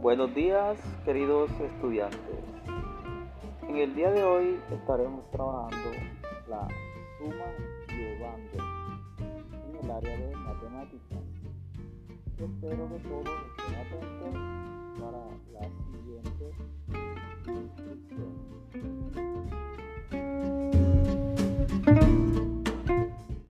Buenos días, queridos estudiantes. En el día de hoy estaremos trabajando la suma y el en el área de matemáticas. Espero que todos estén atentos